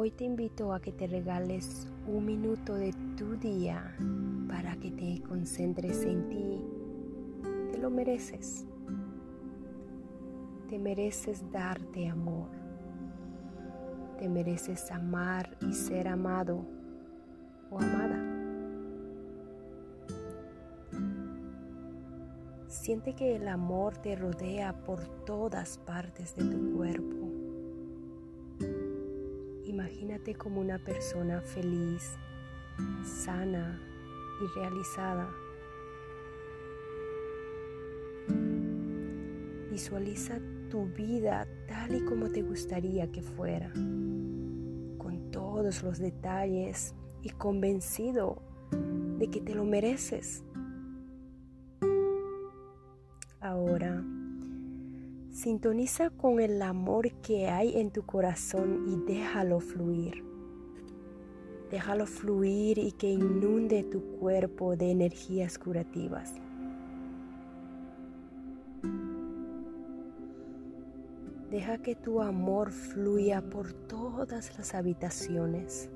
Hoy te invito a que te regales un minuto de tu día para que te concentres en ti. Te lo mereces. Te mereces darte amor. Te mereces amar y ser amado o amada. Siente que el amor te rodea por todas partes de tu cuerpo Imagínate como una persona feliz, sana y realizada. Visualiza tu vida tal y como te gustaría que fuera, con todos los detalles y convencido de que te lo mereces. Ahora, Sintoniza con el amor que hay en tu corazón y déjalo fluir. Déjalo fluir y que inunde tu cuerpo de energías curativas. Deja que tu amor fluya por todas las habitaciones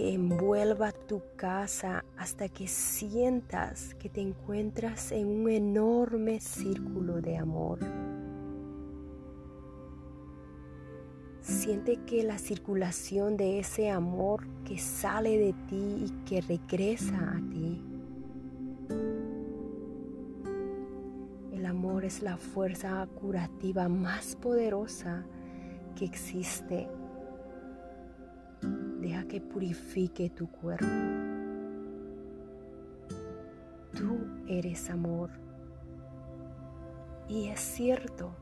envuelva tu casa hasta que sientas que te encuentras en un enorme círculo de amor. Siente que la circulación de ese amor que sale de ti y que regresa a ti. El amor es la fuerza curativa más poderosa que existe Deja que purifique tu cuerpo. Tú eres amor. Y es cierto,